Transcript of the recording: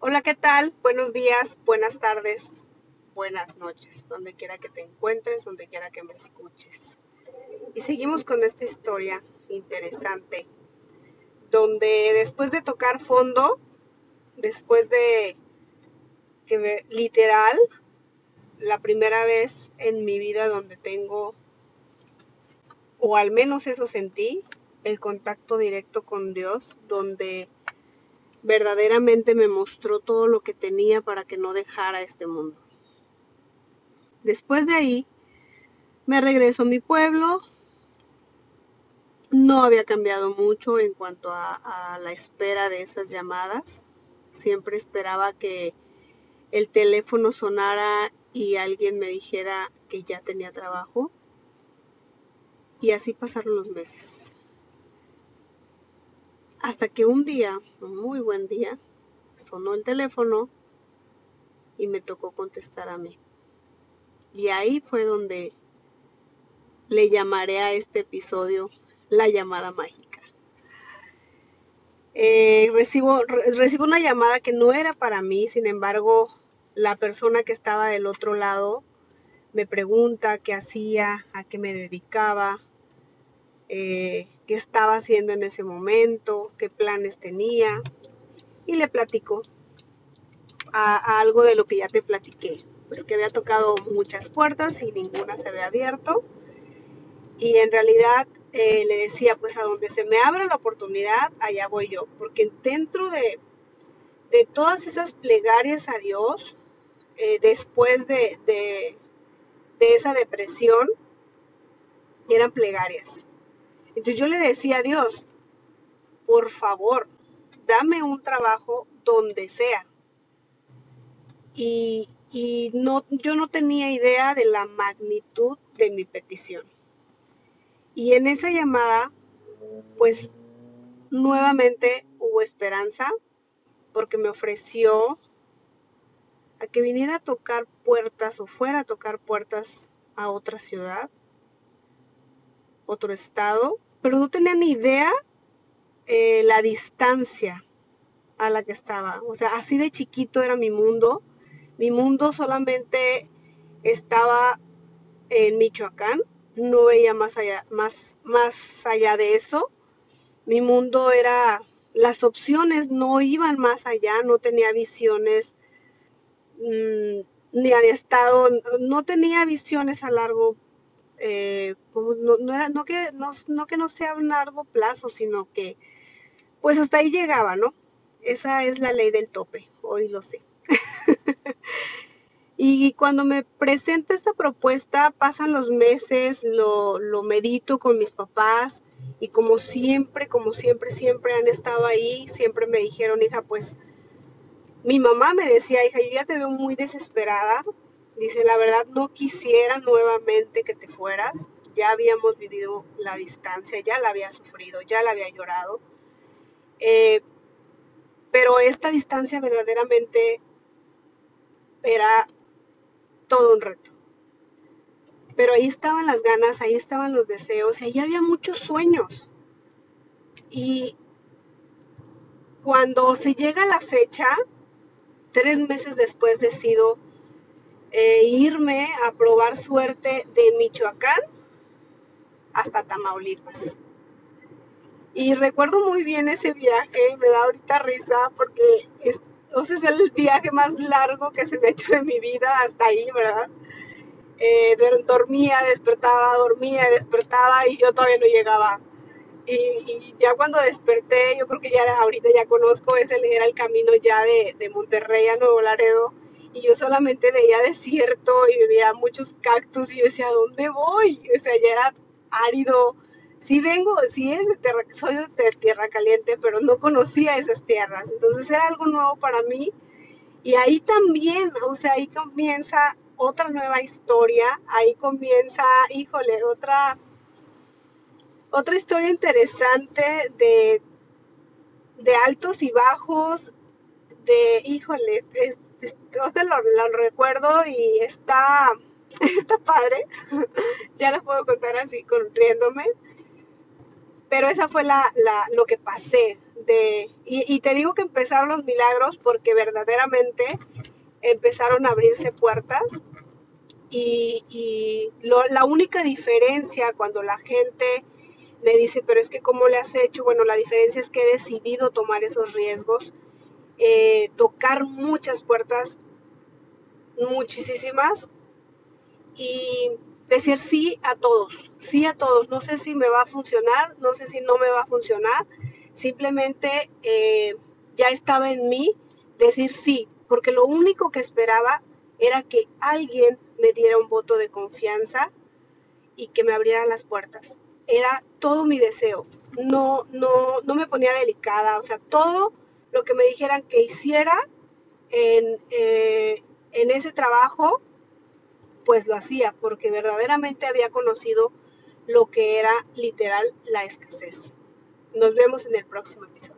Hola, ¿qué tal? Buenos días, buenas tardes, buenas noches, donde quiera que te encuentres, donde quiera que me escuches. Y seguimos con esta historia interesante, donde después de tocar fondo, después de que literal, la primera vez en mi vida donde tengo, o al menos eso sentí, el contacto directo con Dios, donde verdaderamente me mostró todo lo que tenía para que no dejara este mundo. Después de ahí, me regreso a mi pueblo. No había cambiado mucho en cuanto a, la espera de esas llamadas. Siempre esperaba que el teléfono sonara y alguien me dijera que ya tenía trabajo. Y así pasaron los meses. Hasta que un día, un muy buen día, sonó el teléfono y me tocó contestar a mí. Y ahí fue donde le llamaré a este episodio la llamada mágica. Eh, recibo, recibo una llamada que no era para mí, sin embargo, la persona que estaba del otro lado me pregunta qué hacía, a qué me dedicaba, eh, qué estaba haciendo en ese momento, qué planes tenía y le platico a, algo de lo que ya te platiqué, pues que había tocado muchas puertas y ninguna se había abierto. Y en realidad eh, le decía pues a donde se me abra la oportunidad, allá voy yo, porque dentro de, de todas esas plegarias a Dios, eh, después de, de, de esa depresión, eran plegarias entonces yo le decía a Dios, por favor, dame un trabajo donde sea. Y, no, yo no tenía idea de la magnitud de mi petición. Y en esa llamada, pues nuevamente hubo esperanza porque me ofreció a que viniera a tocar puertas o fuera a tocar puertas a otra ciudad, otro estado, pero no tenía ni idea eh, la distancia a la que estaba. O sea, así de chiquito era mi mundo. Mi mundo solamente estaba en Michoacán, no veía más allá, más, más allá de eso. Mi mundo era, las opciones no iban más allá, no tenía visiones, mm, ni había estado, no tenía visiones a largo eh, no, era, no, que, no, que no sea un largo plazo, sino que pues hasta ahí llegaba, ¿no? Esa es la ley del tope, hoy lo sé. y cuando me presenta esta propuesta, pasan los meses, lo, lo medito con mis papás y como siempre, como siempre, siempre han estado ahí, siempre me dijeron, hija, pues mi mamá me decía, hija, yo ya te veo muy desesperada, Dice, la verdad no quisiera nuevamente que te fueras. Ya habíamos vivido la distancia, ya la había sufrido, ya la había llorado. Eh, pero esta distancia verdaderamente era todo un reto. Pero ahí estaban las ganas, ahí estaban los deseos, y ahí había muchos sueños. Y cuando se llega la fecha, tres meses después decido e irme a probar suerte de Michoacán hasta Tamaulipas. Y recuerdo muy bien ese viaje, me da ahorita risa porque es, es el viaje más largo que se me ha hecho de mi vida hasta ahí, ¿verdad? Eh, dormía, despertaba, dormía, despertaba y yo todavía no llegaba. Y, ya cuando desperté, yo creo que ya ahorita ya conozco, ese era el camino ya de, de Monterrey a Nuevo Laredo y yo solamente veía desierto y veía muchos cactus y decía, ¿dónde voy? O sea, ya era árido. Sí vengo, sí es de tierra, soy de tierra caliente, pero no conocía esas tierras. Entonces era algo nuevo para mí. Y ahí también, o sea, ahí comienza otra nueva historia. Ahí comienza, híjole, otra, otra historia interesante de, de altos y bajos, de, híjole, o lo, recuerdo y está, está padre. ya lo puedo contar así, riéndome. Pero esa fue la, lo que pasé, de, y, te digo que empezaron los milagros porque verdaderamente empezaron a abrirse puertas y, la única diferencia cuando la gente me dice, pero es que ¿cómo le has hecho? Bueno, la diferencia es que he decidido tomar esos riesgos, eh, tocar muchas puertas, muchísimas, y decir sí a todos, sí a todos. No sé si me va a funcionar, no sé si no me va a funcionar, simplemente eh, ya estaba en mí decir sí, porque lo único que esperaba era que alguien me diera un voto de confianza y que me abriera las puertas. Era todo mi deseo. No, no, no me ponía delicada. O sea, todo lo que me dijeran que hiciera en, eh, en ese trabajo, pues lo hacía, porque verdaderamente había conocido lo que era literal la escasez. Nos vemos en el próximo episodio.